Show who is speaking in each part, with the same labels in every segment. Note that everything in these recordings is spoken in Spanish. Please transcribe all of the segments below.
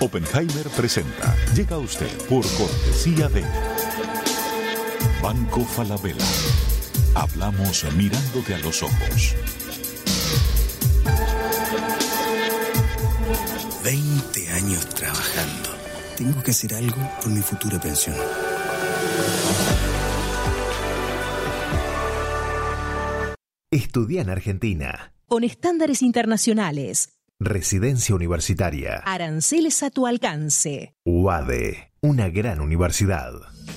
Speaker 1: Oppenheimer presenta. Llega a usted por cortesía de Banco Falabella. Hablamos mirándote a los ojos.
Speaker 2: 20 años trabajando. Tengo que hacer algo por mi futura pensión.
Speaker 3: Estudia en Argentina.
Speaker 4: Con estándares internacionales.
Speaker 3: Residencia universitaria.
Speaker 4: Aranceles a tu alcance.
Speaker 3: UADE, una gran universidad.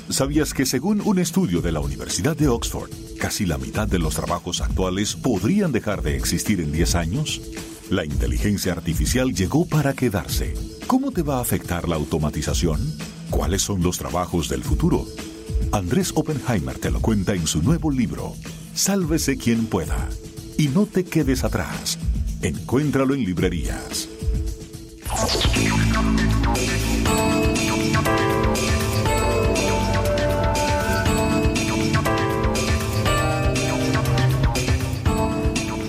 Speaker 1: ¿Sabías que según un estudio de la Universidad de Oxford, casi la mitad de los trabajos actuales podrían dejar de existir en 10 años? La inteligencia artificial llegó para quedarse. ¿Cómo te va a afectar la automatización? ¿Cuáles son los trabajos del futuro? Andrés Oppenheimer te lo cuenta en su nuevo libro, Sálvese quien pueda. Y no te quedes atrás. Encuéntralo en librerías.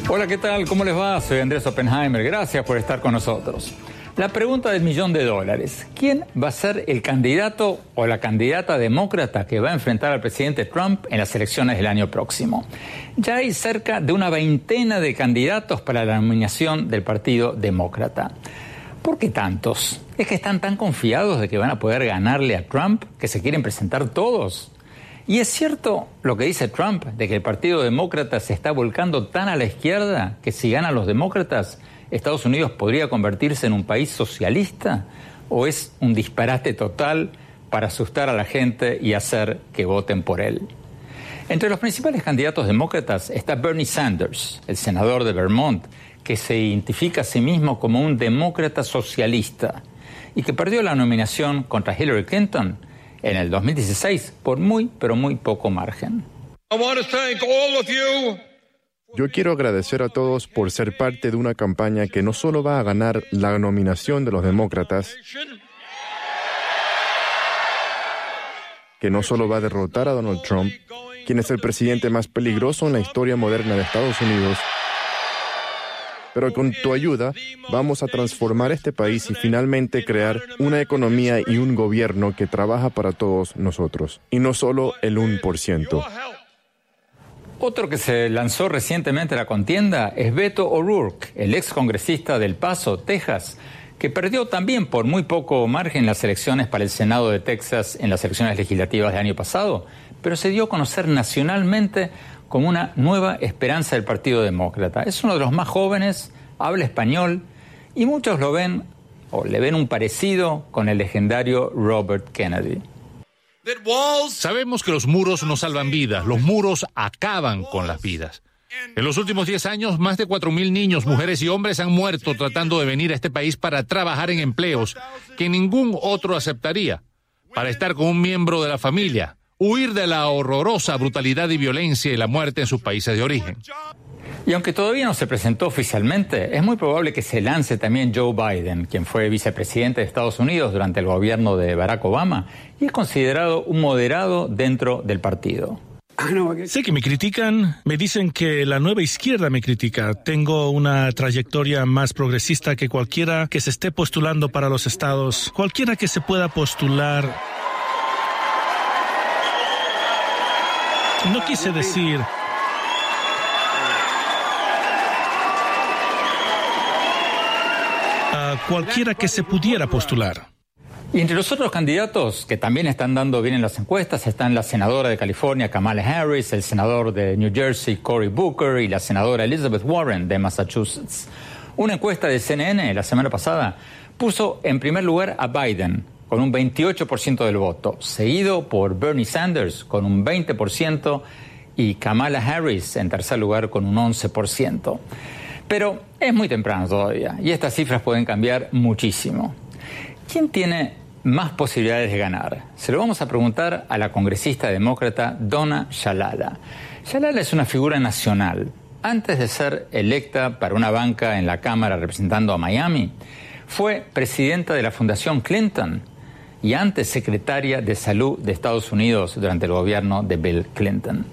Speaker 5: Hola, ¿qué tal? ¿Cómo les va? Soy Andrés Oppenheimer. Gracias por estar con nosotros. La pregunta del millón de dólares. ¿Quién va a ser el candidato o la candidata demócrata que va a enfrentar al presidente Trump en las elecciones del año próximo? Ya hay cerca de una veintena de candidatos para la nominación del Partido Demócrata. ¿Por qué tantos? ¿Es que están tan confiados de que van a poder ganarle a Trump que se quieren presentar todos? ¿Y es cierto lo que dice Trump de que el Partido Demócrata se está volcando tan a la izquierda que si ganan los demócratas, Estados Unidos podría convertirse en un país socialista? ¿O es un disparate total para asustar a la gente y hacer que voten por él? Entre los principales candidatos demócratas está Bernie Sanders, el senador de Vermont, que se identifica a sí mismo como un demócrata socialista y que perdió la nominación contra Hillary Clinton en el 2016 por muy, pero muy poco margen.
Speaker 6: Yo quiero agradecer a todos por ser parte de una campaña que no solo va a ganar la nominación de los demócratas, que no solo va a derrotar a Donald Trump, quien es el presidente más peligroso en la historia moderna de Estados Unidos, pero con tu ayuda vamos a transformar este país y finalmente crear una economía y un gobierno que trabaja para todos nosotros, y no solo el 1%.
Speaker 5: Otro que se lanzó recientemente a la contienda es Beto O'Rourke, el ex congresista del Paso, Texas, que perdió también por muy poco margen las elecciones para el Senado de Texas en las elecciones legislativas del año pasado, pero se dio a conocer nacionalmente como una nueva esperanza del Partido Demócrata. Es uno de los más jóvenes, habla español y muchos lo ven o le ven un parecido con el legendario Robert Kennedy.
Speaker 7: Sabemos que los muros no salvan vidas, los muros acaban con las vidas. En los últimos 10 años, más de 4.000 niños, mujeres y hombres han muerto tratando de venir a este país para trabajar en empleos que ningún otro aceptaría, para estar con un miembro de la familia, huir de la horrorosa brutalidad y violencia y la muerte en sus países de origen.
Speaker 5: Y aunque todavía no se presentó oficialmente, es muy probable que se lance también Joe Biden, quien fue vicepresidente de Estados Unidos durante el gobierno de Barack Obama y es considerado un moderado dentro del partido.
Speaker 8: Sé que me critican, me dicen que la nueva izquierda me critica. Tengo una trayectoria más progresista que cualquiera que se esté postulando para los estados. Cualquiera que se pueda postular No quise decir cualquiera que se pudiera postular.
Speaker 5: Y entre los otros candidatos que también están dando bien en las encuestas están la senadora de California Kamala Harris, el senador de New Jersey Cory Booker y la senadora Elizabeth Warren de Massachusetts. Una encuesta de CNN la semana pasada puso en primer lugar a Biden con un 28% del voto, seguido por Bernie Sanders con un 20% y Kamala Harris en tercer lugar con un 11%. Pero es muy temprano todavía y estas cifras pueden cambiar muchísimo. ¿Quién tiene más posibilidades de ganar? Se lo vamos a preguntar a la congresista demócrata Donna Shalala. Shalala es una figura nacional. Antes de ser electa para una banca en la Cámara representando a Miami, fue presidenta de la Fundación Clinton y antes secretaria de Salud de Estados Unidos durante el gobierno de Bill Clinton.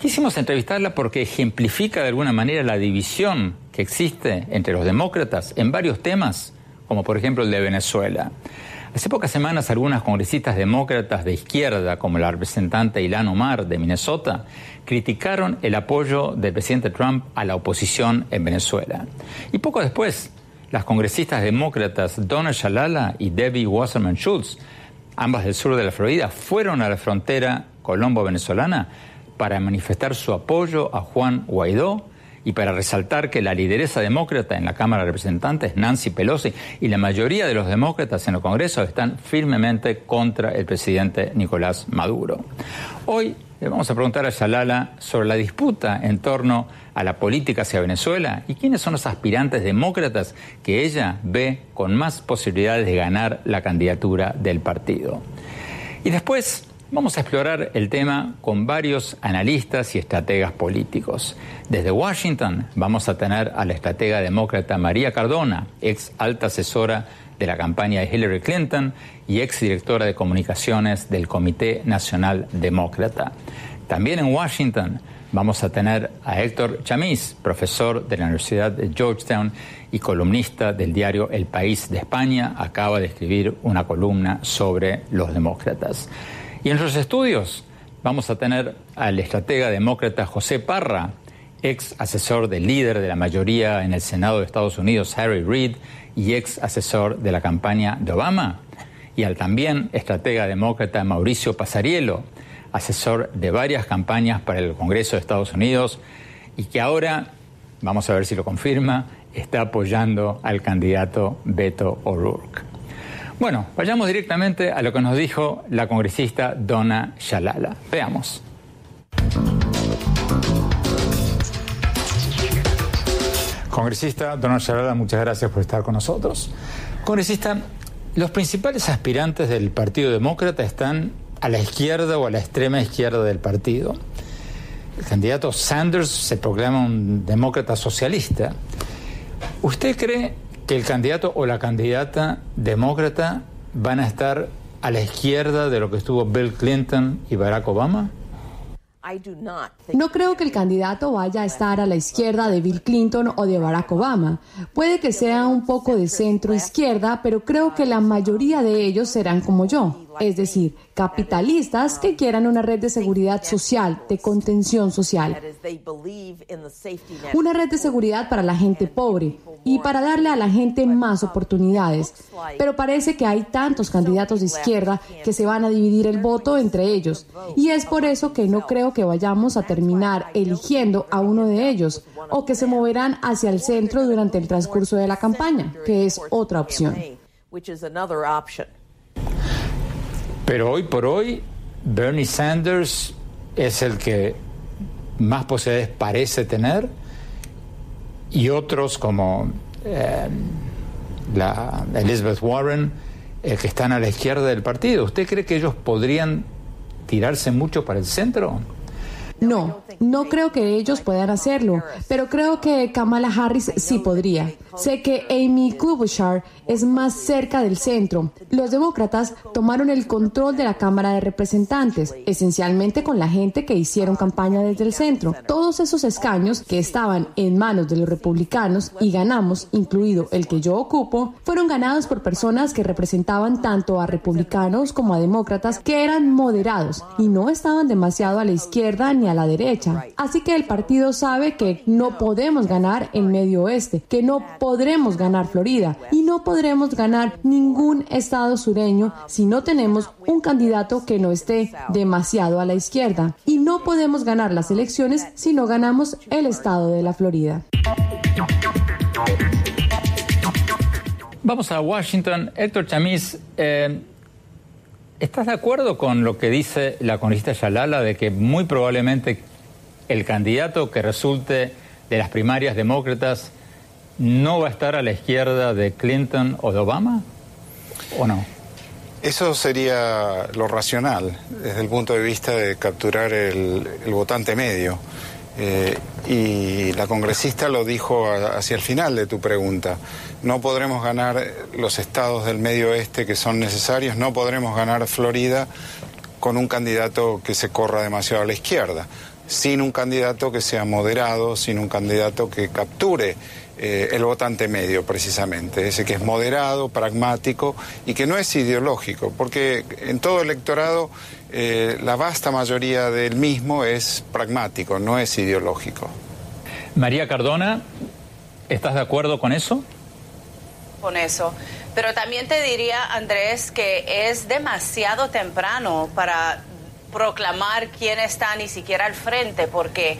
Speaker 5: Quisimos entrevistarla porque ejemplifica de alguna manera la división que existe entre los demócratas en varios temas, como por ejemplo el de Venezuela. Hace pocas semanas algunas congresistas demócratas de izquierda, como la representante Ilan Omar de Minnesota, criticaron el apoyo del presidente Trump a la oposición en Venezuela. Y poco después, las congresistas demócratas Donna Shalala y Debbie Wasserman Schultz, ambas del sur de la Florida, fueron a la frontera colombo-venezolana para manifestar su apoyo a Juan Guaidó y para resaltar que la lideresa demócrata en la Cámara de Representantes, Nancy Pelosi, y la mayoría de los demócratas en el Congreso están firmemente contra el presidente Nicolás Maduro. Hoy le vamos a preguntar a Shalala sobre la disputa en torno a la política hacia Venezuela y quiénes son los aspirantes demócratas que ella ve con más posibilidades de ganar la candidatura del partido. Y después vamos a explorar el tema con varios analistas y estrategas políticos. Desde Washington vamos a tener a la estratega demócrata María Cardona, ex alta asesora de la campaña de Hillary Clinton y ex directora de comunicaciones del Comité Nacional Demócrata. También en Washington Vamos a tener a Héctor Chamis, profesor de la Universidad de Georgetown y columnista del diario El País de España. Acaba de escribir una columna sobre los demócratas. Y en los estudios vamos a tener al estratega demócrata José Parra, ex asesor del líder de la mayoría en el Senado de Estados Unidos, Harry Reid, y ex asesor de la campaña de Obama, y al también estratega demócrata Mauricio Pasarielo, asesor de varias campañas para el Congreso de Estados Unidos y que ahora, vamos a ver si lo confirma, está apoyando al candidato Beto O'Rourke. Bueno, vayamos directamente a lo que nos dijo la congresista Donna Shalala. Veamos. Congresista Donna Shalala, muchas gracias por estar con nosotros. Congresista, los principales aspirantes del Partido Demócrata están a la izquierda o a la extrema izquierda del partido. El candidato Sanders se proclama un demócrata socialista. ¿Usted cree que el candidato o la candidata demócrata van a estar a la izquierda de lo que estuvo Bill Clinton y Barack Obama?
Speaker 9: No creo que el candidato vaya a estar a la izquierda de Bill Clinton o de Barack Obama. Puede que sea un poco de centro izquierda, pero creo que la mayoría de ellos serán como yo es decir, capitalistas que quieran una red de seguridad social, de contención social. Una red de seguridad para la gente pobre y para darle a la gente más oportunidades. Pero parece que hay tantos candidatos de izquierda que se van a dividir el voto entre ellos. Y es por eso que no creo que vayamos a terminar eligiendo a uno de ellos o que se moverán hacia el centro durante el transcurso de la campaña, que es otra opción.
Speaker 5: Pero hoy por hoy, Bernie Sanders es el que más posibilidades parece tener y otros como eh, la Elizabeth Warren, eh, que están a la izquierda del partido. ¿Usted cree que ellos podrían tirarse mucho para el centro?
Speaker 9: No, no creo que ellos puedan hacerlo, pero creo que Kamala Harris sí podría. Sé que Amy Klobuchar es más cerca del centro. Los demócratas tomaron el control de la Cámara de Representantes, esencialmente con la gente que hicieron campaña desde el centro. Todos esos escaños que estaban en manos de los republicanos y ganamos, incluido el que yo ocupo, fueron ganados por personas que representaban tanto a republicanos como a demócratas que eran moderados y no estaban demasiado a la izquierda ni a la derecha. Así que el partido sabe que no podemos ganar el medio oeste, que no podremos ganar Florida y no podremos ganar ningún estado sureño si no tenemos un candidato que no esté demasiado a la izquierda. Y no podemos ganar las elecciones si no ganamos el estado de la Florida.
Speaker 5: Vamos a Washington. Héctor Chamis, eh, ¿Estás de acuerdo con lo que dice la congresista Yalala de que muy probablemente el candidato que resulte de las primarias demócratas no va a estar a la izquierda de Clinton o de Obama? ¿O no?
Speaker 10: Eso sería lo racional desde el punto de vista de capturar el, votante medio. Eh, y la congresista lo dijo hacia el final de tu pregunta. No podremos ganar los estados del medio oeste que son necesarios, no podremos ganar Florida con un candidato que se corra demasiado a la izquierda, sin un candidato que sea moderado, sin un candidato que capture eh, el votante medio, precisamente, ese que es moderado, pragmático y que no es ideológico, porque en todo electorado eh, la vasta mayoría del mismo es pragmático, no es ideológico.
Speaker 5: María Cardona, ¿estás de acuerdo con eso?
Speaker 11: Con eso. Pero también te diría, Andrés, que es demasiado temprano para proclamar quién está ni siquiera al frente, porque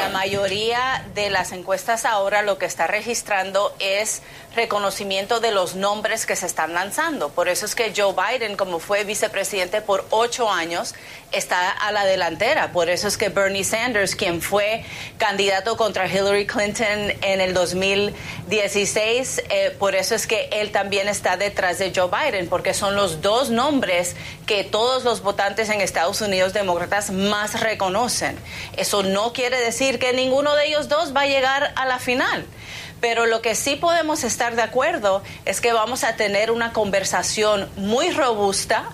Speaker 11: la mayoría de las encuestas ahora lo que está registrando es reconocimiento de los nombres que se están lanzando. Por eso es que Joe Biden, como fue vicepresidente por ocho años, está a la delantera. Por eso es que Bernie Sanders, quien fue candidato contra Hillary Clinton en el 2016, eh, por eso es que él también está detrás de Joe Biden, porque son los dos nombres que todos los votantes en Estados Unidos demócratas más reconocen. Eso no quiere decir que ninguno de ellos dos va a llegar a la final. Pero lo que sí podemos estar de acuerdo es que vamos a tener una conversación muy robusta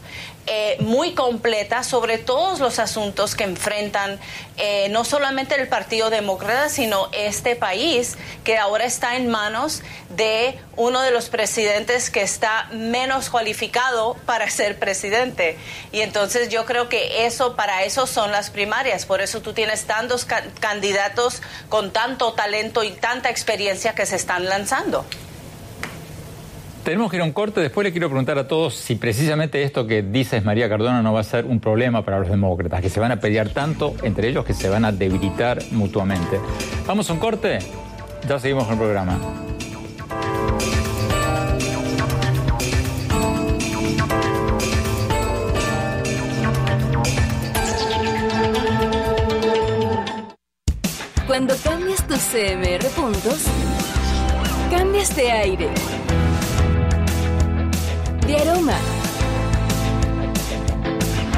Speaker 11: eh, muy completa sobre todos los asuntos que enfrentan eh, no solamente el Partido Demócrata, sino este país que ahora está en manos de uno de los presidentes que está menos cualificado para ser presidente. Y entonces yo creo que eso, para eso son las primarias. Por eso tú tienes tantos candidatos con tanto talento y tanta experiencia que se están lanzando.
Speaker 5: Tenemos que ir a un corte. Después le quiero preguntar a todos si precisamente esto que dices María Cardona no va a ser un problema para los demócratas, que se van a pelear tanto entre ellos que se van a debilitar mutuamente. Vamos a un corte. Ya seguimos con el programa.
Speaker 12: Cuando cambias tus CMR puntos, cambias de aire de aroma,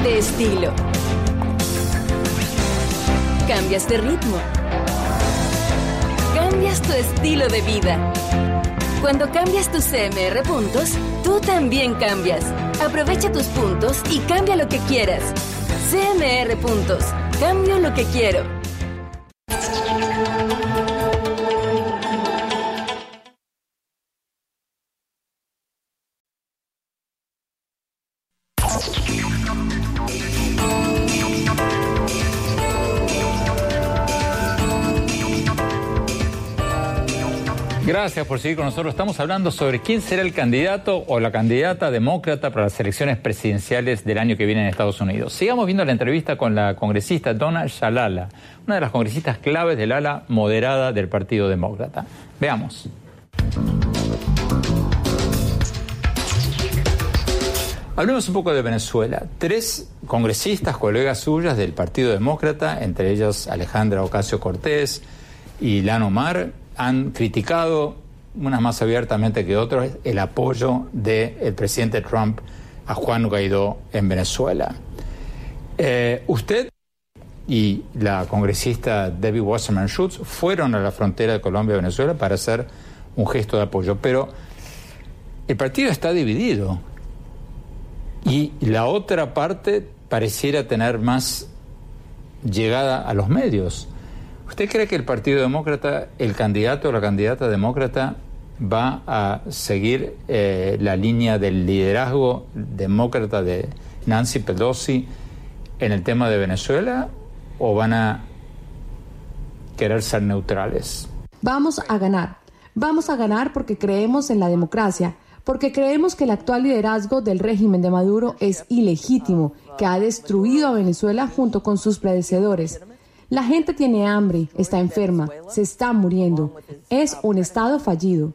Speaker 12: de estilo. Cambias de ritmo. Cambias tu estilo de vida. Cuando cambias tus CMR puntos, tú también cambias. Aprovecha tus puntos y cambia lo que quieras. CMR puntos. Cambio lo que quiero.
Speaker 5: Gracias por seguir con nosotros. Estamos hablando sobre quién será el candidato o la candidata demócrata para las elecciones presidenciales del año que viene en Estados Unidos. Sigamos viendo la entrevista con la congresista Donna Shalala, una de las congresistas claves del ala moderada del Partido Demócrata. Veamos. Hablemos un poco de Venezuela. Tres congresistas, colegas suyas del Partido Demócrata, entre ellas Alejandra Ocasio Cortés y Lano Mar, han criticado, unas más abiertamente que otros, el apoyo del presidente Trump a Juan Guaidó en Venezuela. Eh, usted y la congresista Debbie Wasserman Schultz fueron a la frontera de Colombia-Venezuela para hacer un gesto de apoyo, pero el partido está dividido y la otra parte pareciera tener más llegada a los medios. ¿Usted cree que el Partido Demócrata, el candidato o la candidata demócrata, va a seguir eh, la línea del liderazgo demócrata de Nancy Pelosi en el tema de Venezuela o van a querer ser neutrales?
Speaker 9: Vamos a ganar. Vamos a ganar porque creemos en la democracia, porque creemos que el actual liderazgo del régimen de Maduro es ilegítimo, que ha destruido a Venezuela junto con sus predecesores. La gente tiene hambre, está enferma, se está muriendo. Es un Estado fallido.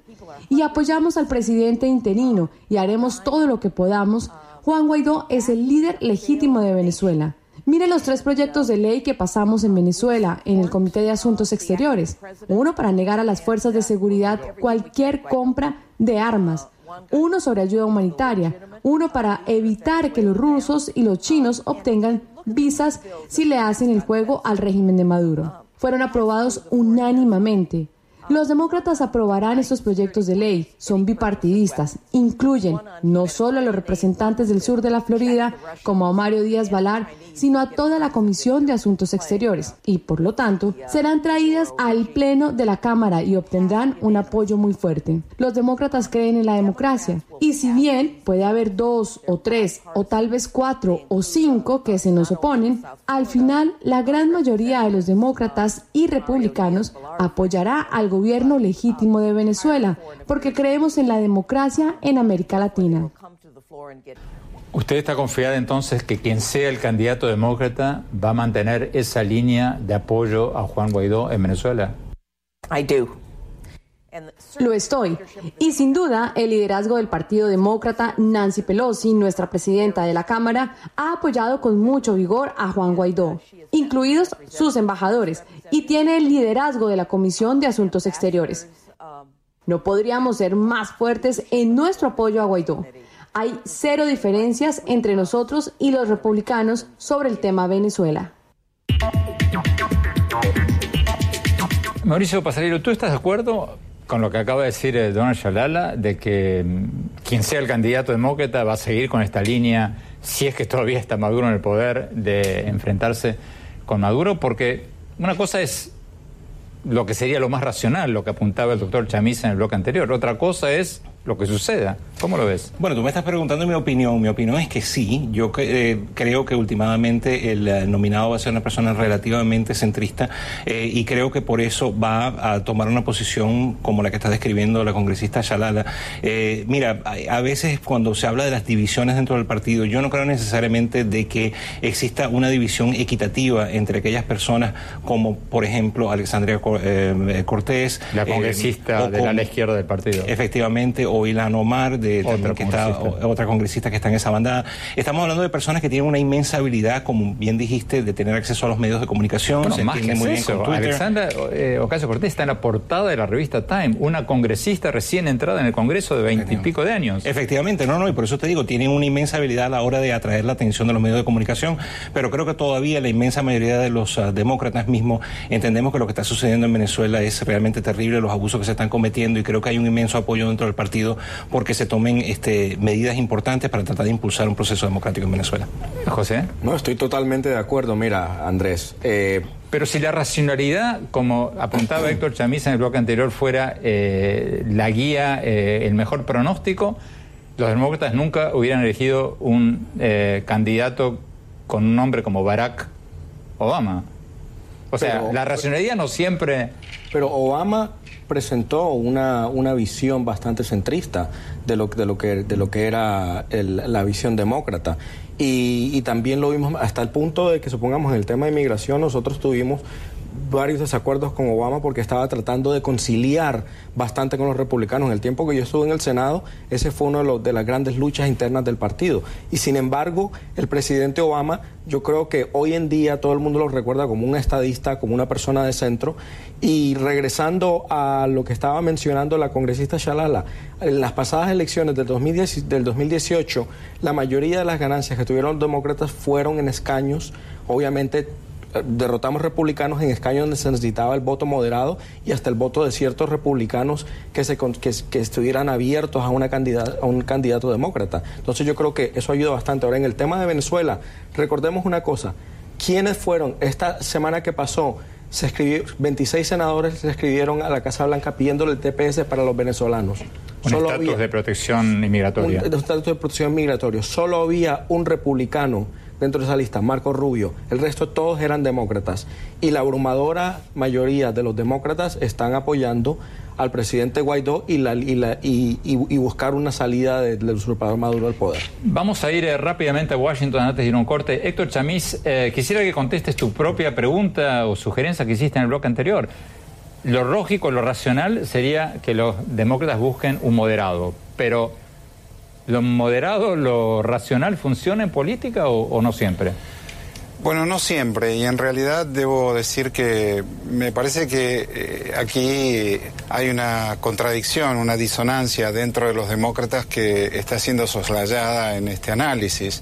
Speaker 9: Y apoyamos al presidente interino y haremos todo lo que podamos. Juan Guaidó es el líder legítimo de Venezuela. Mire los tres proyectos de ley que pasamos en Venezuela en el Comité de Asuntos Exteriores. Uno para negar a las fuerzas de seguridad cualquier compra de armas. Uno sobre ayuda humanitaria. Uno para evitar que los rusos y los chinos obtengan visas si le hacen el juego al régimen de Maduro. Fueron aprobados unánimemente. Los demócratas aprobarán estos proyectos de ley. Son bipartidistas. Incluyen no solo a los representantes del sur de la Florida, como a Mario Díaz Valar, sino a toda la Comisión de Asuntos Exteriores. Y, por lo tanto, serán traídas al Pleno de la Cámara y obtendrán un apoyo muy fuerte. Los demócratas creen en la democracia. Y si bien puede haber dos o tres o tal vez cuatro o cinco que se nos oponen, al final la gran mayoría de los demócratas y republicanos apoyará al gobierno legítimo de Venezuela, porque creemos en la democracia en América Latina.
Speaker 5: ¿Usted está confiada entonces que quien sea el candidato demócrata va a mantener esa línea de apoyo a Juan Guaidó en Venezuela?
Speaker 9: I do. Lo estoy. Y sin duda, el liderazgo del Partido Demócrata, Nancy Pelosi, nuestra presidenta de la Cámara, ha apoyado con mucho vigor a Juan Guaidó, incluidos sus embajadores, y tiene el liderazgo de la Comisión de Asuntos Exteriores. No podríamos ser más fuertes en nuestro apoyo a Guaidó. Hay cero diferencias entre nosotros y los republicanos sobre el tema Venezuela.
Speaker 5: Mauricio Pasarero, ¿tú estás de acuerdo con lo que acaba de decir eh, Donald Shalala, de que mm, quien sea el candidato demócrata va a seguir con esta línea, si es que todavía está Maduro en el poder, de enfrentarse con Maduro? Porque una cosa es lo que sería lo más racional, lo que apuntaba el doctor Chamisa en el bloque anterior. Otra cosa es lo que suceda. ¿Cómo lo ves?
Speaker 13: Bueno, tú me estás preguntando mi opinión. Mi opinión es que sí. Yo eh, creo que últimamente el eh, nominado va a ser una persona relativamente centrista eh, y creo que por eso va a tomar una posición como la que está describiendo la congresista Shalala. mira, a, veces cuando se habla de las divisiones dentro del partido, yo no creo necesariamente de que exista una división equitativa entre aquellas personas como, por ejemplo, Alexandria Cortés.
Speaker 5: La congresista de la izquierda del partido.
Speaker 13: Efectivamente, o Ilan Omar, de, otra, que está, otra congresista que está en esa bandada. Estamos hablando de personas que tienen una inmensa habilidad, como bien dijiste, de tener acceso a los medios de comunicación.
Speaker 5: Bueno, más que muy eso. Alexandra eh, Ocasio Cortés está en la portada de la revista Time, una congresista recién entrada en el Congreso de veintipico de años.
Speaker 13: Efectivamente, no, no, y por eso te digo, tienen una inmensa habilidad a la hora de atraer la atención de los medios de comunicación, pero creo que todavía la inmensa mayoría de los ah, demócratas mismos entendemos que lo que está sucediendo en Venezuela es realmente terrible, los abusos que se están cometiendo, y creo que hay un inmenso apoyo dentro del partido porque se tomen este, medidas importantes para tratar de impulsar un proceso democrático en Venezuela.
Speaker 5: José.
Speaker 14: No, estoy totalmente de acuerdo. Mira, Andrés.
Speaker 5: Eh, pero si la racionalidad, como apuntaba Héctor Chamisa en el bloque anterior, fuera eh, la guía, eh, el mejor pronóstico, los demócratas nunca hubieran elegido un candidato con un nombre como Barack Obama. O sea, la racionalidad no siempre...
Speaker 14: Pero Obama presentó una, una visión bastante centrista de lo, de lo, que, de lo que era la visión demócrata. Y, y, también lo vimos hasta el punto de que, supongamos, en el tema de inmigración, nosotros tuvimos varios desacuerdos con Obama porque estaba tratando de conciliar bastante con los republicanos. En el tiempo que yo estuve en el Senado, ese fue una de, de, las grandes luchas internas del partido. Y sin embargo, el presidente Obama, yo creo que hoy en día todo el mundo lo recuerda como un estadista, como una persona de centro. Y regresando a lo que estaba mencionando la congresista Shalala, en las pasadas elecciones del, 2010, del 2018, la mayoría de las ganancias que tuvieron los demócratas fueron en escaños, obviamente derrotamos republicanos en escaños donde se necesitaba el voto moderado y hasta el voto de ciertos republicanos que, se, que, estuvieran abiertos a, una a un candidato demócrata. Entonces yo creo que eso ayuda bastante. Ahora, en el tema de Venezuela, recordemos una cosa. ¿Quiénes fueron esta semana que pasó? Se escribió, 26 senadores se escribieron a la Casa Blanca pidiéndole el TPS para los venezolanos.
Speaker 5: Un estatus de protección migratoria.
Speaker 14: Un estatus de protección migratoria. Solo había un republicano dentro de esa lista, Marco Rubio. El resto todos eran demócratas. Y la abrumadora mayoría de los demócratas están apoyando al presidente Guaidó y, la, y, buscar una salida del usurpador Maduro al poder.
Speaker 5: Vamos a ir eh, rápidamente a Washington antes de ir a un corte. Héctor Chamiz, eh, quisiera que contestes tu propia pregunta o sugerencia que hiciste en el bloque anterior. Lo lógico, lo racional sería que los demócratas busquen un moderado, pero ¿Lo moderado, lo racional funciona en política o, no siempre?
Speaker 10: Bueno, no siempre, y en realidad debo decir que me parece que eh, aquí hay una contradicción, una disonancia dentro de los demócratas que está siendo soslayada en este análisis.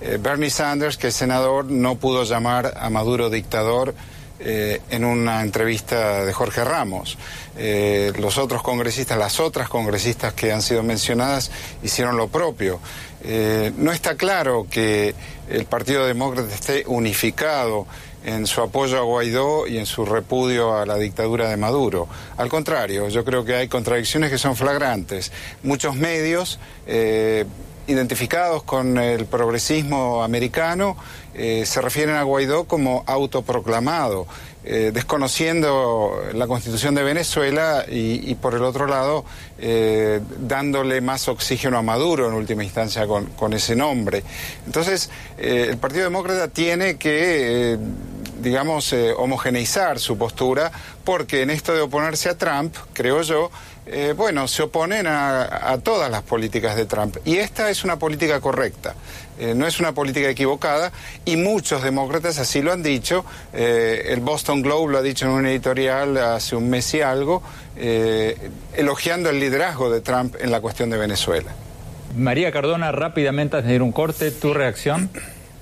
Speaker 10: Eh, Bernie Sanders, que es senador, no pudo llamar a Maduro dictador eh, en una entrevista de Jorge Ramos. los otros congresistas, las otras congresistas que han sido mencionadas, hicieron lo propio. no está claro que el Partido Demócrata esté unificado en su apoyo a Guaidó y en su repudio a la dictadura de Maduro. Al contrario, yo creo que hay contradicciones que son flagrantes. Muchos medios eh, identificados con el progresismo americano eh, se refieren a Guaidó como autoproclamado. Eh, desconociendo la constitución de Venezuela y, por el otro lado eh, dándole más oxígeno a Maduro en última instancia con, ese nombre. Entonces, eh, el Partido Demócrata tiene que digamos, homogeneizar su postura, porque en esto de oponerse a Trump, creo yo, bueno, se oponen a, todas las políticas de Trump. Y esta es una política correcta. Eh, no es una política equivocada y muchos demócratas así lo han dicho. Eh, el Boston Globe lo ha dicho en un editorial hace un mes y algo, eh, elogiando el liderazgo de Trump en la cuestión de Venezuela.
Speaker 5: María Cardona, rápidamente antes de un corte, tu reacción.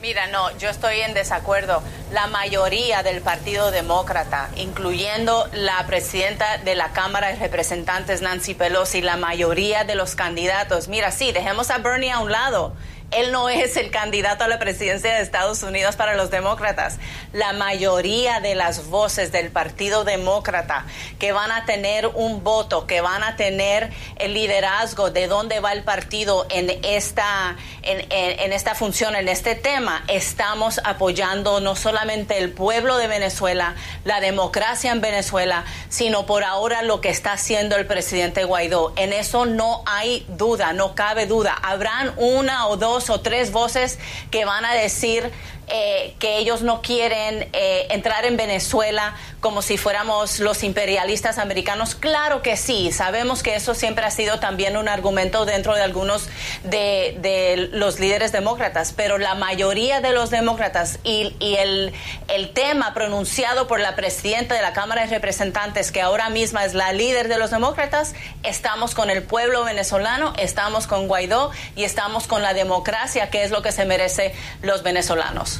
Speaker 11: Mira, no, yo estoy en desacuerdo. La mayoría del Partido Demócrata, incluyendo la presidenta de la Cámara de Representantes, Nancy Pelosi, la mayoría de los candidatos, mira, sí, dejemos a Bernie a un lado él no es el candidato a la presidencia de Estados Unidos para los demócratas. La mayoría de las voces del Partido Demócrata que van a tener un voto, que van a tener el liderazgo de dónde va el partido en esta, en, esta función, en este tema, estamos apoyando no solamente el pueblo de Venezuela, la democracia en Venezuela, sino por ahora lo que está haciendo el presidente Guaidó. En eso no hay duda, no cabe duda. Habrán una o dos o tres voces que van a decir eh, que ellos no quieren eh, entrar en Venezuela como si fuéramos los imperialistas americanos. Claro que sí, sabemos que eso siempre ha sido también un argumento dentro de algunos de, los líderes demócratas, pero la mayoría de los demócratas y, el, el tema pronunciado por la presidenta de la Cámara de Representantes, que ahora misma es la líder de los demócratas, estamos con el pueblo venezolano, estamos con Guaidó y estamos con la democracia, que es lo que se merece los venezolanos.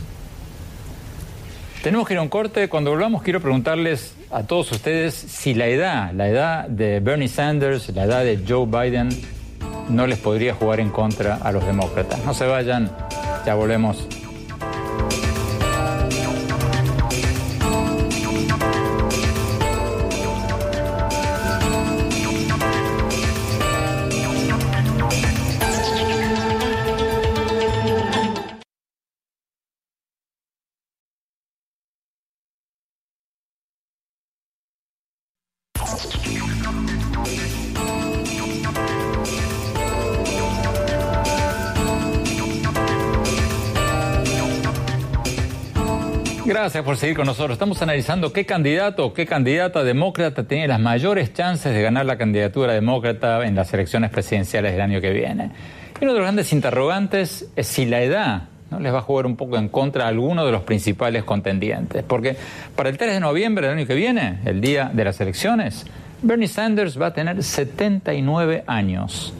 Speaker 5: Tenemos que ir a un corte. Cuando volvamos, quiero preguntarles a todos ustedes si la edad, la edad de Bernie Sanders, la edad de Joe Biden, no les podría jugar en contra a los demócratas. No se vayan, ya volvemos. Gracias por seguir con nosotros. Estamos analizando qué candidato o qué candidata demócrata tiene las mayores chances de ganar la candidatura demócrata en las elecciones presidenciales del año que viene. Y uno de los grandes interrogantes es si la edad ¿no? les va a jugar un poco en contra a alguno de los principales contendientes. Porque para el 3 de noviembre del año que viene, el día de las elecciones, Bernie Sanders va a tener 79 años.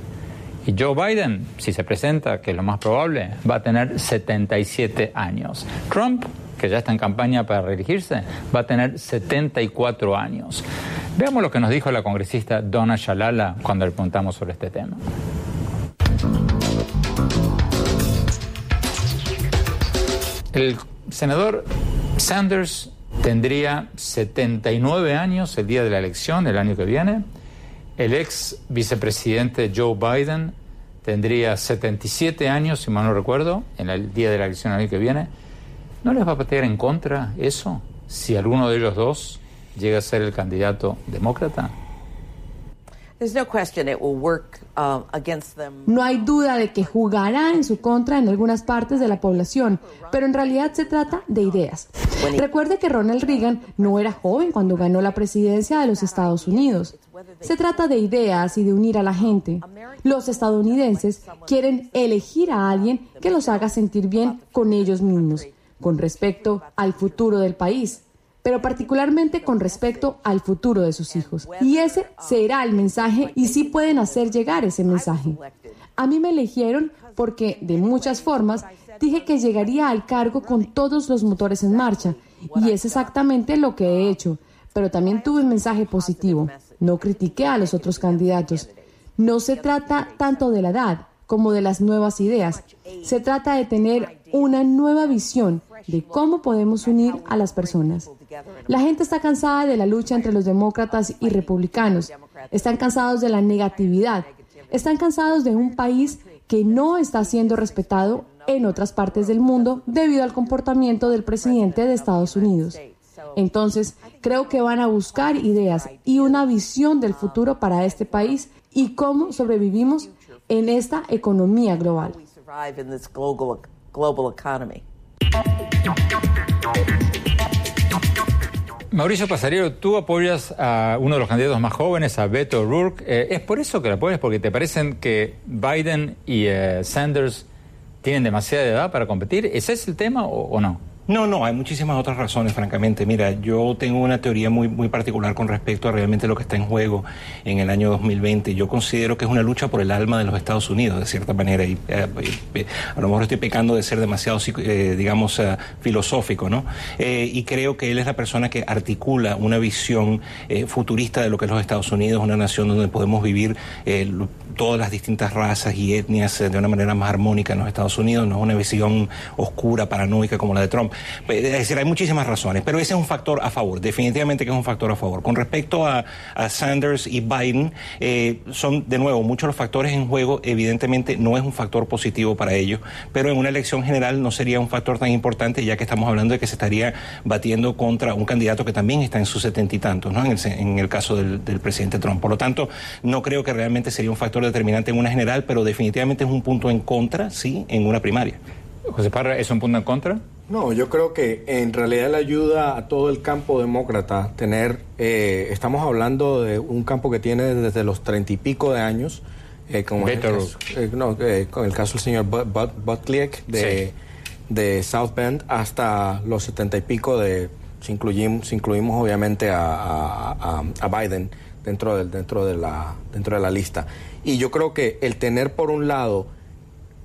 Speaker 5: Y Joe Biden, si se presenta, que es lo más probable, va a tener 77 años. Trump que ya está en campaña para reelegirse, va a tener 74 años. Veamos lo que nos dijo la congresista Donna Shalala cuando le preguntamos sobre este tema. El senador Sanders tendría 79 años el día de la elección, el año que viene. El ex vicepresidente Joe Biden tendría 77 años, si mal no recuerdo, en el día de la elección el año que viene. ¿No les va a patear en contra eso si alguno de ellos dos llega a ser el candidato demócrata?
Speaker 9: Um, no hay duda de que jugará en su contra en algunas partes de la población, pero en realidad se trata de ideas. Recuerde que Ronald Reagan no era joven cuando ganó la presidencia de los Estados Unidos. Se trata de ideas y de unir a la gente. Los estadounidenses quieren elegir a alguien que los haga sentir bien con ellos mismos. Con respecto al futuro del país, pero particularmente con respecto al futuro de sus hijos. Y ese será el mensaje y sí pueden hacer llegar ese mensaje. A mí me eligieron porque, de muchas formas, dije que llegaría al cargo con todos los motores en marcha, y es exactamente lo que he hecho. Pero también tuve un mensaje positivo. No critiqué a los otros candidatos. No se trata tanto de la edad como de las nuevas ideas. Se trata de tener una nueva visión de cómo podemos unir a las personas. La gente está cansada de la lucha entre los demócratas y republicanos. Están cansados de la negatividad. Están cansados de un país que no está siendo respetado en otras partes del mundo debido al comportamiento del presidente de Estados Unidos. Entonces, creo que van a buscar ideas y una visión del futuro para este país y cómo sobrevivimos en esta economía global.
Speaker 5: Mauricio Pasariero, tú apoyas a uno de los candidatos más jóvenes, a Beto O'Rourke. Eh, ¿Es por eso que lo apoyas? ¿Porque te parecen que Biden y eh, Sanders tienen demasiada edad para competir? ¿Ese es el tema o no?
Speaker 13: No, no, hay muchísimas otras razones, francamente. Mira, yo tengo una teoría muy, muy particular con respecto a realmente lo que está en juego en el año 2020. Yo considero que es una lucha por el alma de los Estados Unidos, de cierta manera, y eh, eh, a lo mejor estoy pecando de ser demasiado, eh, digamos, filosófico, ¿no? y creo que él es la persona que articula una visión futurista de lo que es los Estados Unidos, una nación donde podemos vivir todas las distintas razas y etnias de una manera más armónica en los Estados Unidos, no es una visión oscura, paranoica como la de Trump. Es decir, hay muchísimas razones, pero ese es un factor a favor, definitivamente que es un factor a favor. Con respecto a, Sanders y Biden, eh, son de nuevo muchos los factores en juego, evidentemente no es un factor positivo para ellos, pero en una elección general no sería un factor tan importante ya que estamos hablando de que se estaría batiendo contra un candidato que también está en sus setenta y tantos, ¿no? En el, caso del, del presidente Trump. Por lo tanto, no creo que realmente sería un factor determinante en una general, pero definitivamente es un punto en contra, sí, en una primaria.
Speaker 5: José Parra, ¿es un punto en contra?
Speaker 14: No, yo creo que en realidad le ayuda a todo el campo demócrata tener, eh, estamos hablando de un campo que tiene desde los treinta y pico de años, eh, como el caso, eh, no, con el caso del señor Butliek de, de South Bend hasta los setenta y pico de, si incluimos, incluimos obviamente a, a, Biden dentro, del, dentro, de la, dentro de la lista. Y yo creo que el tener por un lado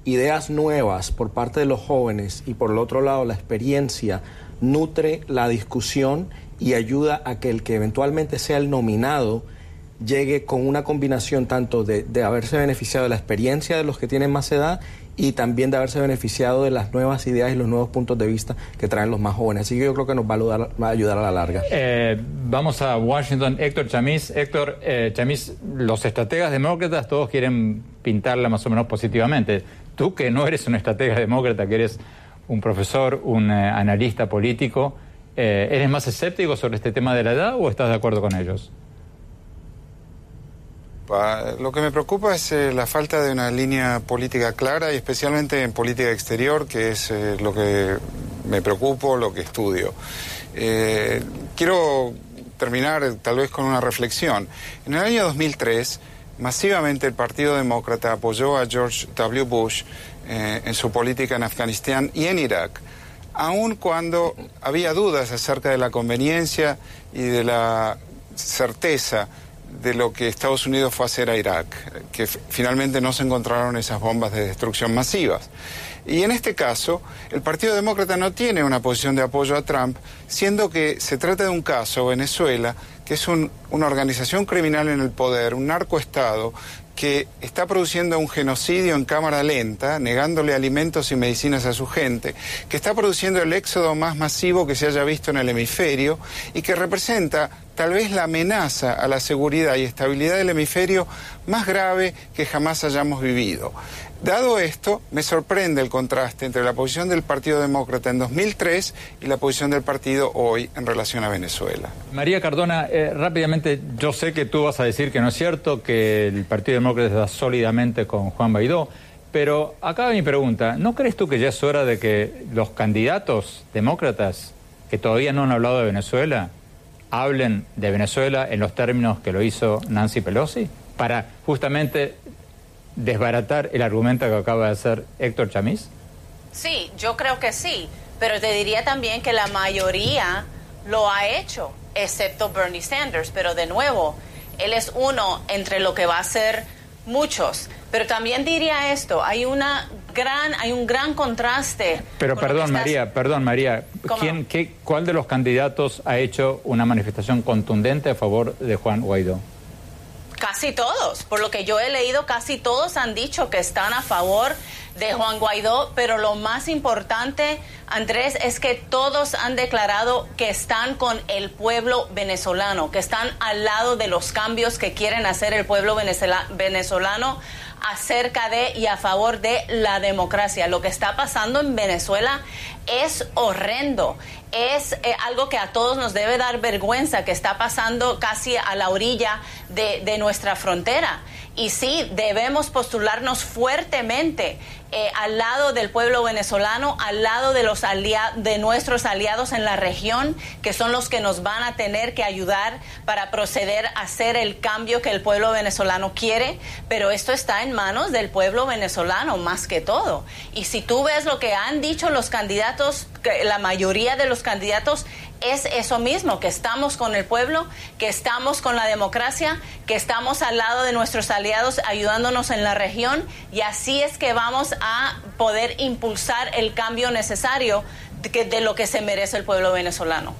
Speaker 14: ideas nuevas por parte de los jóvenes y por el otro lado la experiencia nutre la discusión y ayuda a que el que eventualmente sea el nominado llegue con una combinación tanto de, haberse beneficiado de la experiencia de los que tienen más edad y también de haberse beneficiado de las nuevas ideas y los nuevos puntos de vista que traen los más jóvenes. Así que yo creo que nos va a ayudar, a, la larga.
Speaker 5: Eh, vamos a Washington. Héctor Chamis. Héctor eh, los estrategas demócratas todos quieren pintarla más o menos positivamente. Tú que no eres un estratega demócrata, que eres un profesor, un eh, analista político, eh, ¿eres más escéptico sobre este tema de la edad o estás de acuerdo con ellos?
Speaker 10: Lo que me preocupa es eh, la falta de una línea política clara y especialmente en política exterior, que es lo que me preocupo, lo que estudio. quiero terminar tal vez con una reflexión. En el año 2003, masivamente el Partido Demócrata apoyó a George W. Bush eh, en su política en Afganistán y en Irak, aun cuando había dudas acerca de la conveniencia y de la certeza de lo que Estados Unidos fue a hacer a Irak, que finalmente no se encontraron esas bombas de destrucción masivas. Y en este caso, el Partido Demócrata no tiene una posición de apoyo a Trump, siendo que se trata de un caso, Venezuela, es una organización criminal en el poder, un narcoestado, que está produciendo un genocidio en cámara lenta, negándole alimentos y medicinas a su gente, que está produciendo el éxodo más masivo que se haya visto en el hemisferio y que representa tal vez la amenaza a la seguridad y estabilidad del hemisferio más grave que jamás hayamos vivido. Dado esto, me sorprende el contraste entre la posición del Partido Demócrata en 2003 y la posición del partido hoy en relación a Venezuela.
Speaker 5: María Cardona, eh, rápidamente, yo sé que tú vas a decir que no es cierto, que el Partido Demócrata está sólidamente con Juan Baidó, pero acá mi pregunta, ¿no crees tú que ya es hora de que los candidatos demócratas que todavía no han hablado de Venezuela hablen de Venezuela en los términos que lo hizo Nancy Pelosi? Para justamente desbaratar el argumento que acaba de hacer Héctor Chamis?
Speaker 11: Sí, yo creo que sí. pero te diría también que la mayoría lo ha hecho, excepto Bernie Sanders. Pero de nuevo, él es uno entre lo que va a ser muchos. Pero también diría esto, hay una gran, hay un gran contraste.
Speaker 5: Pero perdón, María, perdón, María, ¿quién, qué, ¿cuál de los candidatos ha hecho una manifestación contundente a favor de Juan Guaidó?
Speaker 11: Casi todos, por lo que yo he leído, casi todos han dicho que están a favor de Juan Guaidó, pero lo más importante, Andrés, es que todos han declarado que están con el pueblo venezolano, que están al lado de los cambios que quieren hacer el pueblo venezolano acerca de y a favor de la democracia. Lo que está pasando en Venezuela es horrendo. Es eh, algo que a todos nos debe dar vergüenza, que está pasando casi a la orilla de, de nuestra frontera. Y sí, debemos postularnos fuertemente eh, al lado del pueblo venezolano, al lado de, los de nuestros aliados en la región, que son los que nos van a tener que ayudar para proceder a hacer el cambio que el pueblo venezolano quiere. Pero esto está en manos del pueblo venezolano más que todo. Y si tú ves lo que han dicho los candidatos, la mayoría de los candidatos es eso mismo, que estamos con el pueblo, que estamos con la democracia, que estamos al lado de nuestros aliados ayudándonos en la región y así es que vamos a poder impulsar el cambio necesario de, lo que se merece el pueblo venezolano.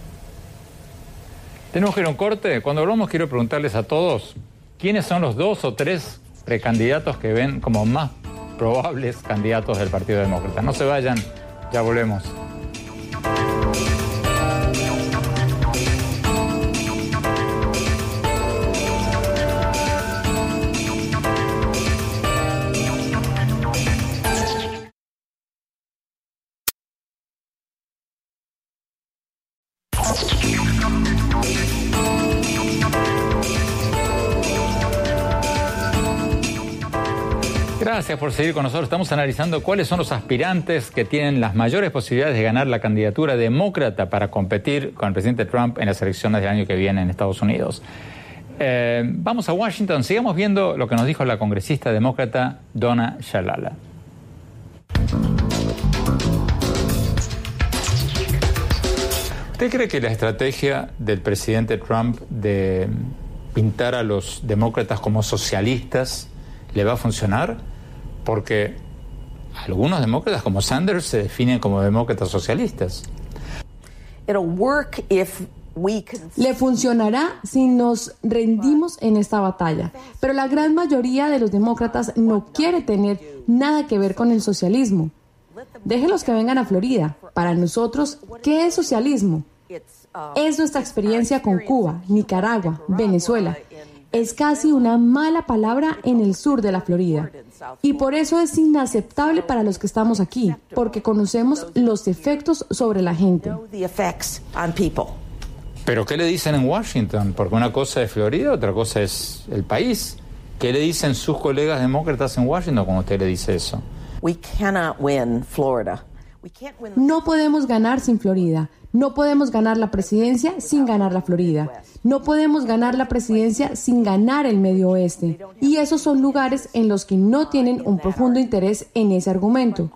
Speaker 5: Tenemos que ir a un corte. Cuando hablamos quiero preguntarles a todos, ¿quiénes son los dos o tres precandidatos que ven como más probables candidatos del Partido Demócrata? No se vayan, ya volvemos. Gracias por seguir con nosotros. Estamos analizando cuáles son los aspirantes que tienen las mayores posibilidades de ganar la candidatura demócrata para competir con el presidente Trump en las elecciones del año que viene en Estados Unidos. Eh, vamos a Washington. Sigamos viendo lo que nos dijo la congresista demócrata Donna Shalala. ¿Usted cree que la estrategia del presidente Trump de pintar a los demócratas como socialistas le va a funcionar? Porque algunos demócratas como Sanders se definen como demócratas socialistas.
Speaker 9: Le funcionará si nos rendimos en esta batalla, pero la gran mayoría de los demócratas no quiere tener nada que ver con el socialismo. Déjenlos que vengan a Florida. Para nosotros, ¿qué es socialismo? Es nuestra experiencia con Cuba, Nicaragua, Venezuela. Es casi una mala palabra en el sur de la Florida. Y por eso es inaceptable para los que estamos aquí, porque conocemos los efectos sobre la gente.
Speaker 5: Pero ¿qué le dicen en Washington? Porque una cosa es Florida, otra cosa es el país. ¿Qué le dicen sus colegas demócratas en Washington cuando usted le dice eso?
Speaker 9: No podemos ganar sin Florida. No podemos ganar la presidencia sin ganar la Florida. No podemos ganar la presidencia sin ganar el Medio Oeste. Y esos son lugares en los que no tienen un profundo interés en ese argumento.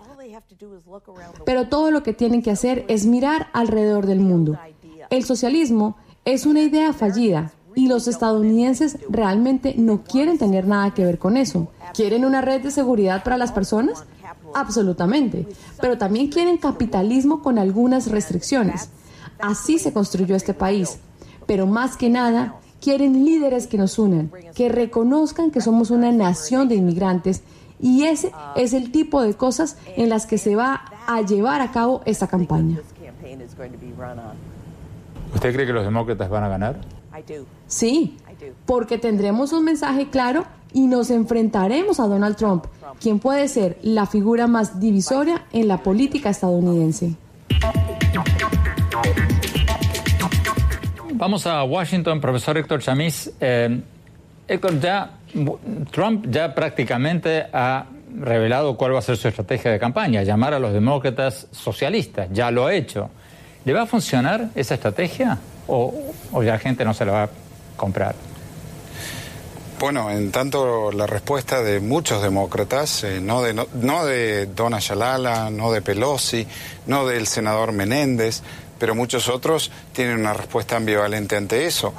Speaker 9: Pero todo lo que tienen que hacer es mirar alrededor del mundo. El socialismo es una idea fallida y los estadounidenses realmente no quieren tener nada que ver con eso. ¿Quieren una red de seguridad para las personas? Absolutamente. Pero también quieren capitalismo con algunas restricciones. Así se construyó este país. Pero más que nada, quieren líderes que nos unan, que reconozcan que somos una nación de inmigrantes y ese es el tipo de cosas en las que se va a llevar a cabo esta campaña.
Speaker 5: ¿Usted cree que los demócratas van a ganar?
Speaker 9: Sí, porque tendremos un mensaje claro y nos enfrentaremos a Donald Trump, quien puede ser la figura más divisoria en la política estadounidense.
Speaker 5: Vamos a Washington, profesor Héctor Chamis. Eh, Héctor, ya Trump ya prácticamente ha revelado cuál va a ser su estrategia de campaña, llamar a los demócratas socialistas, ya lo ha hecho. ¿Le va a funcionar esa estrategia o, o ya la gente no se la va a comprar?
Speaker 10: Bueno, en tanto la respuesta de muchos demócratas, eh, no, de, no, no de Donna Shalala, no de Pelosi, no del senador Menéndez, pero muchos otros tienen una respuesta ambivalente ante eso.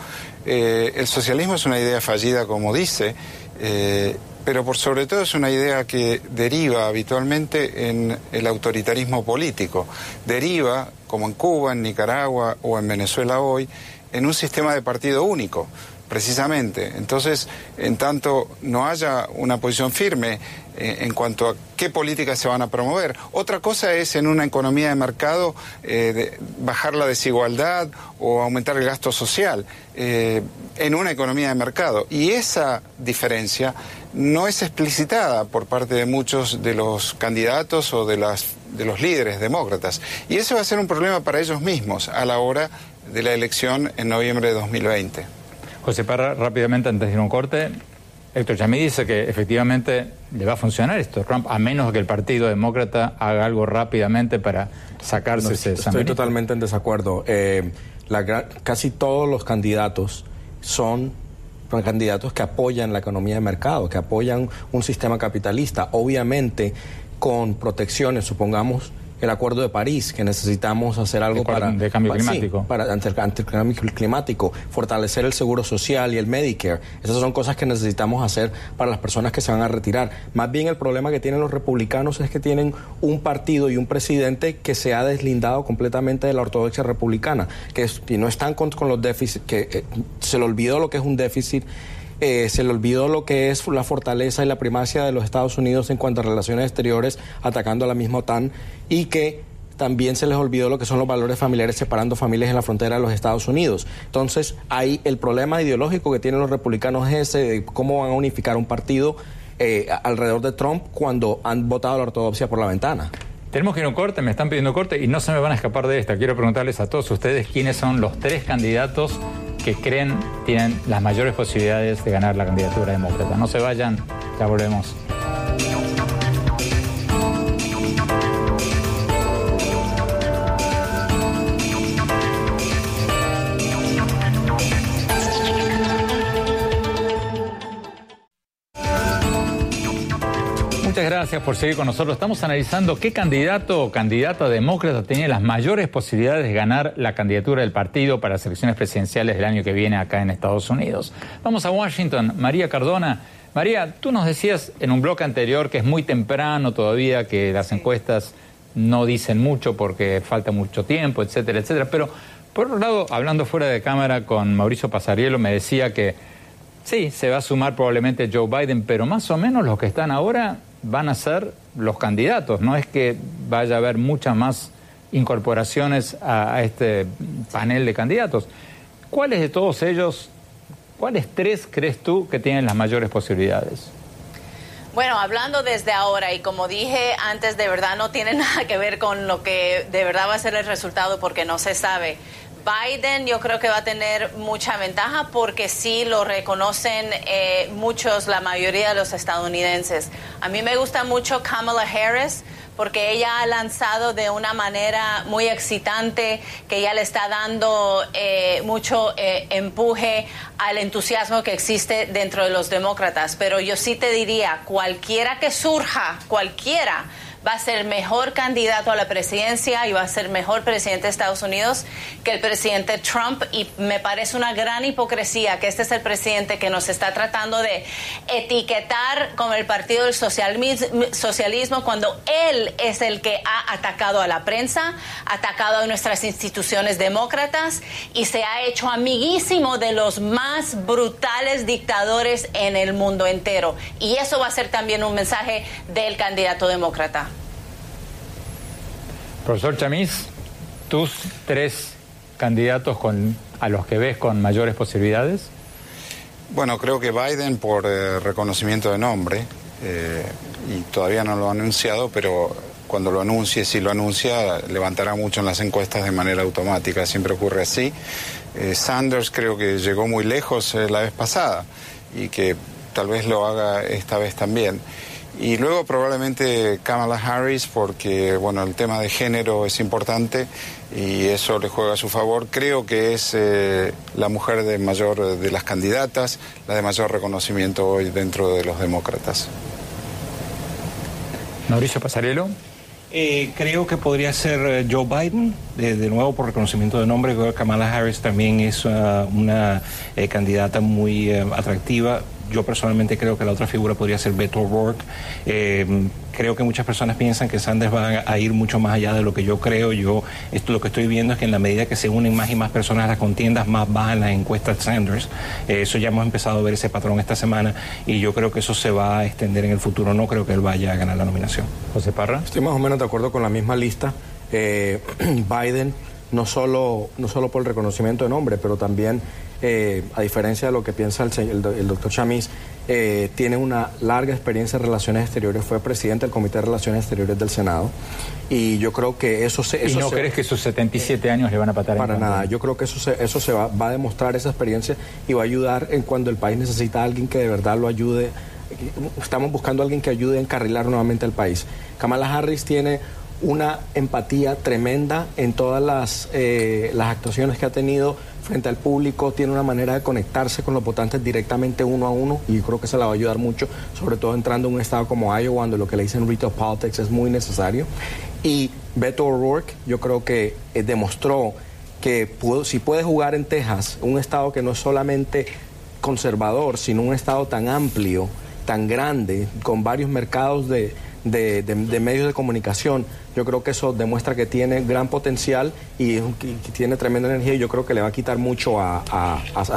Speaker 10: Eh, el socialismo es una idea fallida, como dice, eh, pero por sobre todo es una idea que deriva habitualmente en el autoritarismo político. Deriva, como en Cuba, en Nicaragua o en Venezuela hoy, en un sistema de partido único precisamente. Entonces, en tanto no haya una posición firme eh, en cuanto a qué políticas se van a promover, otra cosa es en una economía de mercado eh, bajar la desigualdad o aumentar el gasto social eh, en una economía de mercado. Y esa diferencia no es explicitada por parte de muchos de los candidatos o de, las, de los líderes demócratas. Y eso va a ser un problema para ellos mismos a la hora de la elección en noviembre de 2020.
Speaker 5: José Parra, rápidamente antes de ir a un corte, Héctor Chamí dice que efectivamente le va a funcionar esto, Trump, a menos que el Partido Demócrata haga algo rápidamente para sacarse ese
Speaker 14: Estoy totalmente en desacuerdo. Eh, la, casi todos los candidatos son candidatos que apoyan la economía de mercado, que apoyan un sistema capitalista, obviamente con protecciones, supongamos el Acuerdo de París, que necesitamos hacer algo para,
Speaker 5: de cambio climático.
Speaker 14: para ante el, cambio climático, fortalecer el seguro social y el Medicare. Esas son cosas que necesitamos hacer para las personas que se van a retirar. Más bien el problema que tienen los republicanos es que tienen un partido y un presidente que se ha deslindado completamente de la ortodoxia republicana, que no están con, los déficits, que eh, se le olvidó lo que es un déficit eh, se le olvidó lo que es la fortaleza y la primacia de los Estados Unidos en cuanto a relaciones exteriores, atacando a la misma OTAN, y que también se les olvidó lo que son los valores familiares separando familias en la frontera de los Estados Unidos. Entonces, ahí el problema ideológico que tienen los republicanos es ese de cómo van a unificar un partido eh, alrededor de Trump cuando han votado la ortodoxia por la ventana.
Speaker 5: Tenemos que ir a un corte, me están pidiendo corte y no se me van a escapar de esta. Quiero preguntarles a todos ustedes quiénes son los tres candidatos que creen tienen las mayores posibilidades de ganar la candidatura demócrata. No se vayan, ya volvemos. Muchas gracias por seguir con nosotros. Estamos analizando qué candidato o candidata demócrata tiene las mayores posibilidades de ganar la candidatura del partido para las elecciones presidenciales del año que viene acá en Estados Unidos. Vamos a Washington. María Cardona. María, tú nos decías en un bloque anterior que es muy temprano todavía, que las encuestas no dicen mucho porque falta mucho tiempo, etcétera, etcétera. Pero por otro lado, hablando fuera de cámara con Mauricio Pasarielo, me decía que sí, se va a sumar probablemente Joe Biden, pero más o menos los que están ahora van a ser los candidatos, no es que vaya a haber muchas más incorporaciones a, este panel de candidatos. ¿Cuáles de todos ellos, cuáles tres crees tú que tienen las mayores posibilidades?
Speaker 11: Bueno, hablando desde ahora y como dije antes, de verdad no tiene nada que ver con lo que de verdad va a ser el resultado porque no se sabe. Biden yo creo que va a tener mucha ventaja porque sí lo reconocen eh, muchos, la mayoría de los estadounidenses. A mí me gusta mucho Kamala Harris porque ella ha lanzado de una manera muy excitante, que ya le está dando eh, mucho eh, empuje al entusiasmo que existe dentro de los demócratas. Pero yo sí te diría, cualquiera que surja, cualquiera, va a ser mejor candidato a la presidencia y va a ser mejor presidente de Estados Unidos que el presidente Trump. Y me parece una gran hipocresía que este es el presidente que nos está tratando de etiquetar como el partido del socialismo cuando él es el que ha atacado a la prensa, atacado a nuestras instituciones demócratas y se ha hecho amiguísimo de los más brutales dictadores en el mundo entero. Y eso va a ser también un mensaje del candidato demócrata.
Speaker 5: Profesor Chamis, tus tres candidatos con, a los que ves con mayores posibilidades.
Speaker 10: Bueno, creo que Biden por eh, reconocimiento de nombre, eh, y todavía no lo ha anunciado, pero cuando lo anuncie, si lo anuncia, levantará mucho en las encuestas de manera automática, siempre ocurre así. Eh, Sanders creo que llegó muy lejos la vez pasada y que tal vez lo haga esta vez también. Y luego probablemente Kamala Harris, porque bueno, el tema de género es importante y eso le juega a su favor. Creo que es eh, la mujer de mayor de las candidatas, la de mayor reconocimiento hoy dentro de los demócratas.
Speaker 5: Mauricio Pasarelo.
Speaker 13: Eh, creo que podría ser eh, Joe Biden, de, nuevo por reconocimiento de nombre. Creo que Kamala Harris también es uh, una candidata muy atractiva yo personalmente creo que la otra figura podría ser Beto O'Rourke. Eh, creo que muchas personas piensan que Sanders va a ir mucho más allá de lo que yo creo. Yo esto lo que estoy viendo es que en la medida que se unen más y más personas a las contiendas, más bajan las encuestas Sanders. Eh, eso ya hemos empezado a ver ese patrón esta semana y yo creo que eso se va a extender en el futuro. No creo que él vaya a ganar la nominación.
Speaker 5: José Parra.
Speaker 14: Estoy más o menos de acuerdo con la misma lista. Eh, Biden no solo, no solo por el reconocimiento de nombre, pero también eh, a diferencia de lo que piensa el, doctor Chamis, eh, tiene una larga experiencia en relaciones exteriores, fue presidente del Comité de Relaciones Exteriores del Senado y yo creo que eso se...
Speaker 5: ¿Y no crees que sus 77 años le van a patar?
Speaker 14: Para nada, yo creo que eso se, eso se va, va a demostrar esa experiencia y va a ayudar en cuando el país necesita a alguien que de verdad lo ayude. Estamos buscando a alguien que ayude a encarrilar nuevamente al país. Kamala Harris tiene una empatía tremenda en todas las, eh, las actuaciones que ha tenido frente al público, tiene una manera de conectarse con los votantes directamente uno a uno y yo creo que se la va a ayudar mucho, sobre todo entrando en un estado como Iowa, donde lo que le dicen retail politics es muy necesario. Y Beto O'Rourke, yo creo que eh, demostró que si puede jugar en Texas, un estado que no es solamente conservador, sino un estado tan amplio, tan grande, con varios mercados de, de, medios de comunicación. Yo creo que eso demuestra que tiene gran potencial y, tiene tremenda energía y yo creo que le va a quitar mucho a,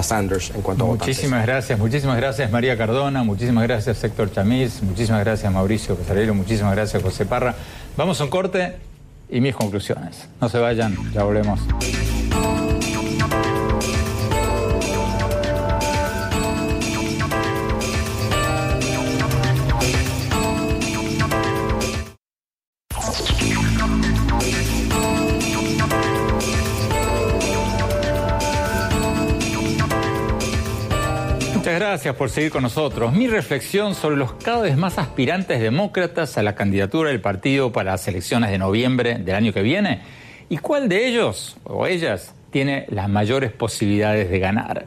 Speaker 14: Sanders en cuanto
Speaker 5: a Muchísimas gracias, muchísimas gracias María Cardona, muchísimas gracias Héctor Chamiz, muchísimas gracias Mauricio Pesarello, muchísimas gracias José Parra. Vamos a un corte y mis conclusiones. No se vayan, ya volvemos. Gracias por seguir con nosotros. Mi reflexión sobre los cada vez más aspirantes demócratas a la candidatura del partido para las elecciones de noviembre del año que viene y cuál de ellos o ellas tiene las mayores posibilidades de ganar.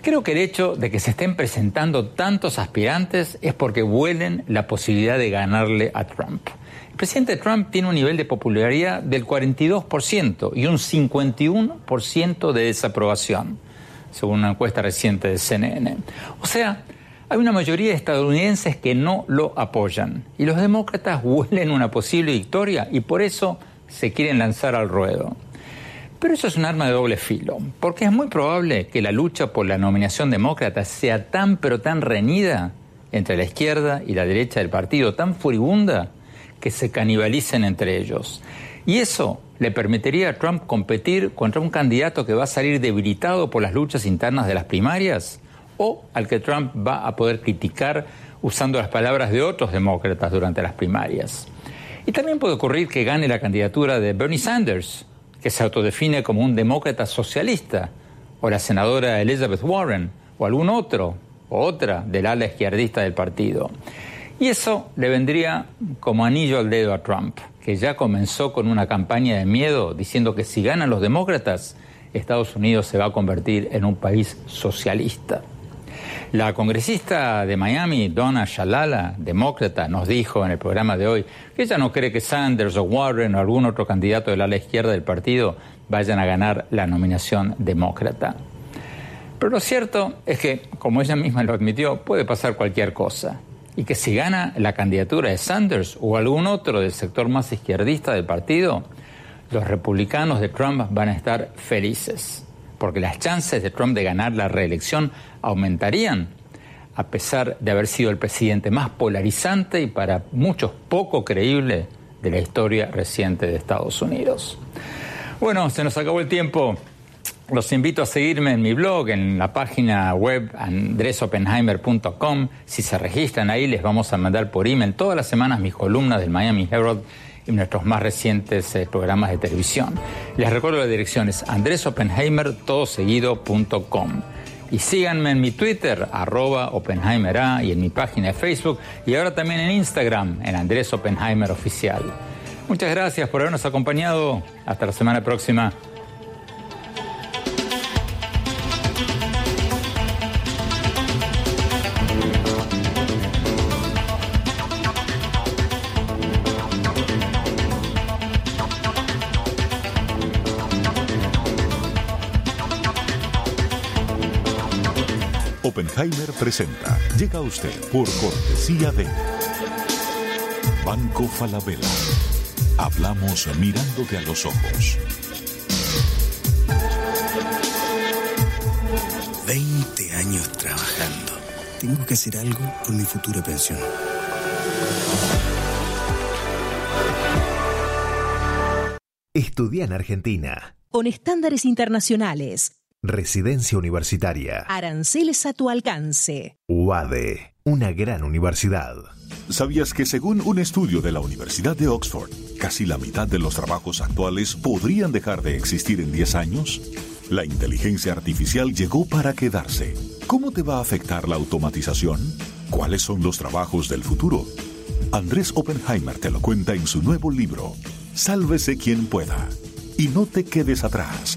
Speaker 5: Creo que el hecho de que se estén presentando tantos aspirantes es porque huelen la posibilidad de ganarle a Trump. El presidente Trump tiene un nivel de popularidad del 42% y un 51% de desaprobación según una encuesta reciente de CNN. O sea, hay una mayoría de estadounidenses que no lo apoyan y los demócratas huelen una posible victoria y por eso se quieren lanzar al ruedo. Pero eso es un arma de doble filo, porque es muy probable que la lucha por la nominación demócrata sea tan pero tan reñida entre la izquierda y la derecha del partido, tan furibunda, que se canibalicen entre ellos. Y eso le permitiría a Trump competir contra un candidato que va a salir debilitado por las luchas internas de las primarias o al que Trump va a poder criticar usando las palabras de otros demócratas durante las primarias. Y también puede ocurrir que gane la candidatura de Bernie Sanders, que se autodefine como un demócrata socialista, o la senadora Elizabeth Warren, o algún otro o otra del ala izquierdista del partido. Y eso le vendría como anillo al dedo a Trump que ya comenzó con una campaña de miedo diciendo que si ganan los demócratas, Estados Unidos se va a convertir en un país socialista. La congresista de Miami, Donna Shalala, demócrata, nos dijo en el programa de hoy que ella no cree que Sanders o Warren o algún otro candidato de la ala izquierda del partido vayan a ganar la nominación demócrata. Pero lo cierto es que, como ella misma lo admitió, puede pasar cualquier cosa y que si gana la candidatura de Sanders o algún otro del sector más izquierdista del partido, los republicanos de Trump van a estar felices, porque las chances de Trump de ganar la reelección aumentarían, a pesar de haber sido el presidente más polarizante y para muchos poco creíble de la historia reciente de Estados Unidos. Bueno, se nos acabó el tiempo. Los invito a seguirme en mi blog, en la página web andresopenheimer.com. Si se registran ahí, les vamos a mandar por email todas las semanas mis columnas del Miami Herald y nuestros más recientes eh, programas de televisión. Les recuerdo la dirección es andresopenheimer, Y síganme en mi Twitter, arroba OppenheimerA, y en mi página de Facebook, y ahora también en Instagram, en Andrés Oppenheimer Oficial. Muchas gracias por habernos acompañado. Hasta la semana próxima.
Speaker 1: Oppenheimer presenta. Llega a usted por cortesía de Banco Falabella. Hablamos mirándote a los ojos.
Speaker 2: 20 años trabajando. Tengo que hacer algo por mi futura pensión.
Speaker 3: Estudia en Argentina.
Speaker 4: Con estándares internacionales.
Speaker 3: Residencia universitaria.
Speaker 4: Aranceles a tu alcance.
Speaker 3: UADE, una gran universidad.
Speaker 1: ¿Sabías que según un estudio de la Universidad de Oxford, casi la mitad de los trabajos actuales podrían dejar de existir en 10 años? La inteligencia artificial llegó para quedarse. ¿Cómo te va a afectar la automatización? ¿Cuáles son los trabajos del futuro? Andrés Oppenheimer te lo cuenta en su nuevo libro, Sálvese quien pueda. Y no te quedes atrás.